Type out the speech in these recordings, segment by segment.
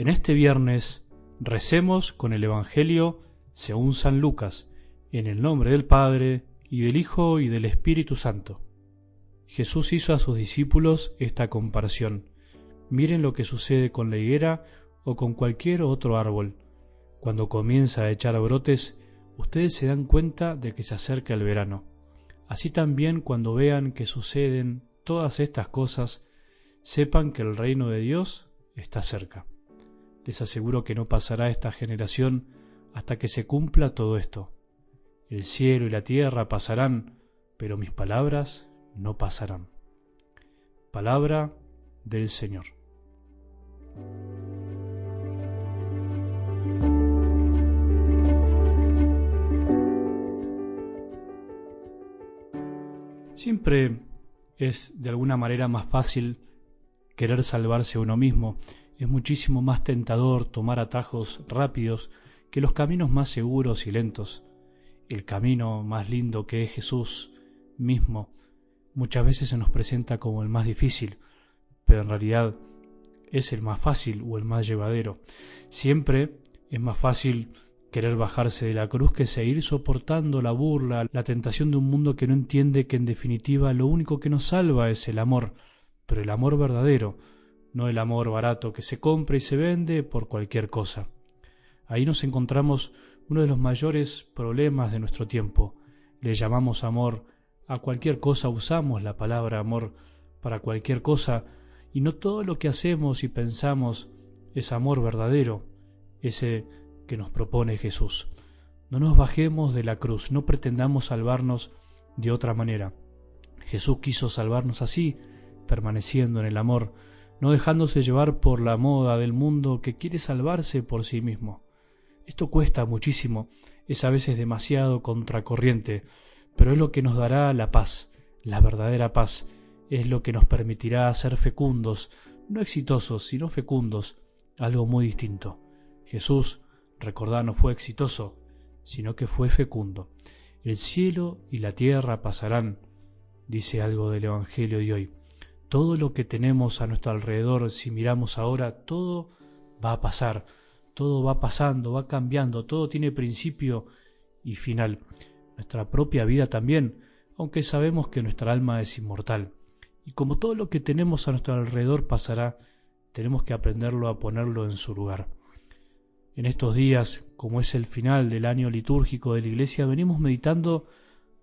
En este viernes recemos con el Evangelio según San Lucas, en el nombre del Padre, y del Hijo, y del Espíritu Santo. Jesús hizo a sus discípulos esta comparación. Miren lo que sucede con la higuera o con cualquier otro árbol. Cuando comienza a echar brotes, ustedes se dan cuenta de que se acerca el verano. Así también cuando vean que suceden todas estas cosas, sepan que el reino de Dios está cerca. Les aseguro que no pasará esta generación hasta que se cumpla todo esto. El cielo y la tierra pasarán, pero mis palabras no pasarán. Palabra del Señor. Siempre es de alguna manera más fácil querer salvarse uno mismo, es muchísimo más tentador tomar atajos rápidos que los caminos más seguros y lentos. El camino más lindo que es Jesús mismo muchas veces se nos presenta como el más difícil, pero en realidad es el más fácil o el más llevadero. Siempre es más fácil querer bajarse de la cruz que seguir soportando la burla, la tentación de un mundo que no entiende que en definitiva lo único que nos salva es el amor, pero el amor verdadero, no el amor barato que se compra y se vende por cualquier cosa. Ahí nos encontramos uno de los mayores problemas de nuestro tiempo. Le llamamos amor a cualquier cosa, usamos la palabra amor para cualquier cosa, y no todo lo que hacemos y pensamos es amor verdadero, ese que nos propone Jesús. No nos bajemos de la cruz, no pretendamos salvarnos de otra manera. Jesús quiso salvarnos así, permaneciendo en el amor, no dejándose llevar por la moda del mundo que quiere salvarse por sí mismo. Esto cuesta muchísimo, es a veces demasiado contracorriente, pero es lo que nos dará la paz, la verdadera paz, es lo que nos permitirá ser fecundos, no exitosos, sino fecundos, algo muy distinto. Jesús Recordad, no fue exitoso, sino que fue fecundo. El cielo y la tierra pasarán, dice algo del Evangelio de hoy. Todo lo que tenemos a nuestro alrededor, si miramos ahora, todo va a pasar, todo va pasando, va cambiando, todo tiene principio y final. Nuestra propia vida también, aunque sabemos que nuestra alma es inmortal. Y como todo lo que tenemos a nuestro alrededor pasará, tenemos que aprenderlo a ponerlo en su lugar. En estos días, como es el final del año litúrgico de la Iglesia, venimos meditando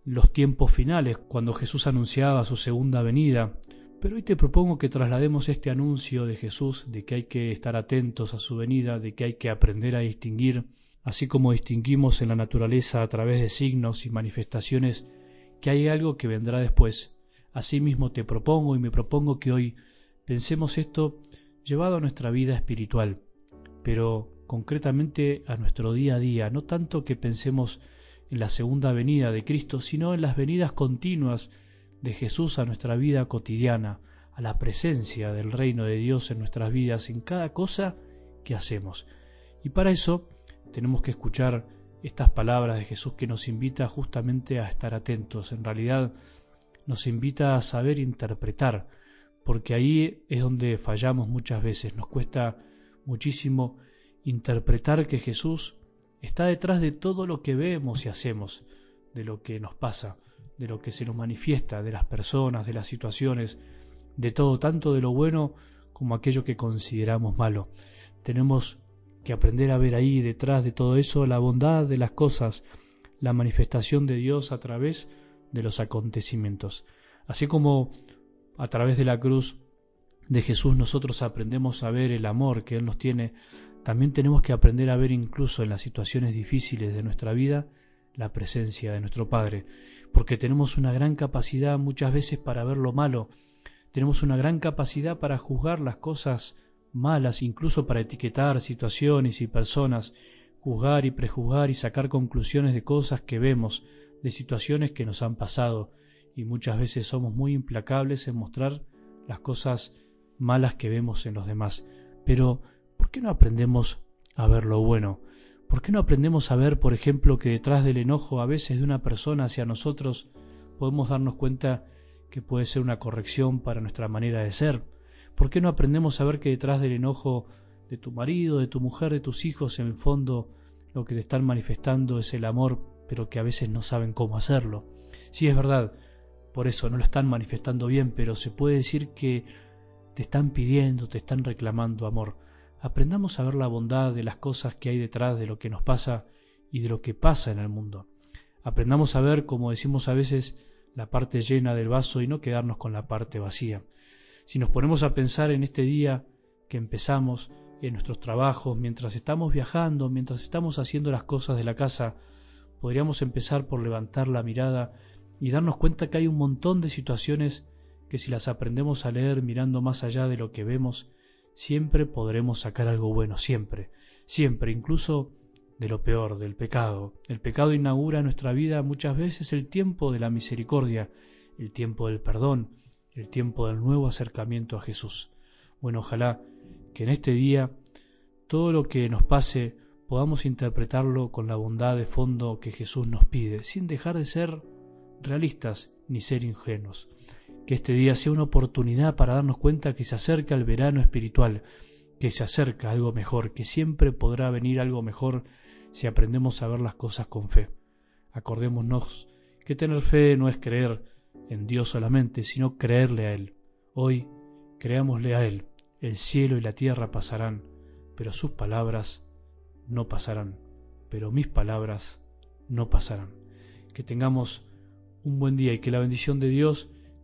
los tiempos finales, cuando Jesús anunciaba su segunda venida. Pero hoy te propongo que traslademos este anuncio de Jesús, de que hay que estar atentos a su venida, de que hay que aprender a distinguir, así como distinguimos en la naturaleza a través de signos y manifestaciones, que hay algo que vendrá después. Asimismo te propongo y me propongo que hoy pensemos esto llevado a nuestra vida espiritual, pero concretamente a nuestro día a día, no tanto que pensemos en la segunda venida de Cristo, sino en las venidas continuas de Jesús a nuestra vida cotidiana, a la presencia del reino de Dios en nuestras vidas, en cada cosa que hacemos. Y para eso tenemos que escuchar estas palabras de Jesús que nos invita justamente a estar atentos. En realidad nos invita a saber interpretar, porque ahí es donde fallamos muchas veces. Nos cuesta muchísimo interpretar que Jesús está detrás de todo lo que vemos y hacemos, de lo que nos pasa, de lo que se nos manifiesta, de las personas, de las situaciones, de todo, tanto de lo bueno como aquello que consideramos malo. Tenemos que aprender a ver ahí detrás de todo eso la bondad de las cosas, la manifestación de Dios a través de los acontecimientos. Así como a través de la cruz de Jesús nosotros aprendemos a ver el amor que Él nos tiene también tenemos que aprender a ver incluso en las situaciones difíciles de nuestra vida la presencia de nuestro Padre, porque tenemos una gran capacidad muchas veces para ver lo malo, tenemos una gran capacidad para juzgar las cosas malas, incluso para etiquetar situaciones y personas, juzgar y prejuzgar y sacar conclusiones de cosas que vemos, de situaciones que nos han pasado, y muchas veces somos muy implacables en mostrar las cosas malas que vemos en los demás. Pero ¿por qué no aprendemos a ver lo bueno? ¿Por qué no aprendemos a ver, por ejemplo, que detrás del enojo a veces de una persona hacia nosotros podemos darnos cuenta que puede ser una corrección para nuestra manera de ser? ¿Por qué no aprendemos a ver que detrás del enojo de tu marido, de tu mujer, de tus hijos, en el fondo lo que te están manifestando es el amor, pero que a veces no saben cómo hacerlo. Sí, es verdad, por eso no lo están manifestando bien, pero se puede decir que te están pidiendo, te están reclamando amor. Aprendamos a ver la bondad de las cosas que hay detrás de lo que nos pasa y de lo que pasa en el mundo. Aprendamos a ver, como decimos a veces, la parte llena del vaso y no quedarnos con la parte vacía. Si nos ponemos a pensar en este día que empezamos, en nuestros trabajos, mientras estamos viajando, mientras estamos haciendo las cosas de la casa, podríamos empezar por levantar la mirada y darnos cuenta que hay un montón de situaciones que si las aprendemos a leer mirando más allá de lo que vemos, siempre podremos sacar algo bueno, siempre, siempre, incluso de lo peor, del pecado. El pecado inaugura en nuestra vida muchas veces el tiempo de la misericordia, el tiempo del perdón, el tiempo del nuevo acercamiento a Jesús. Bueno, ojalá que en este día todo lo que nos pase podamos interpretarlo con la bondad de fondo que Jesús nos pide, sin dejar de ser realistas ni ser ingenuos. Que este día sea una oportunidad para darnos cuenta que se acerca el verano espiritual, que se acerca algo mejor, que siempre podrá venir algo mejor si aprendemos a ver las cosas con fe. Acordémonos que tener fe no es creer en Dios solamente, sino creerle a Él. Hoy creámosle a Él. El cielo y la tierra pasarán, pero sus palabras no pasarán, pero mis palabras no pasarán. Que tengamos un buen día y que la bendición de Dios,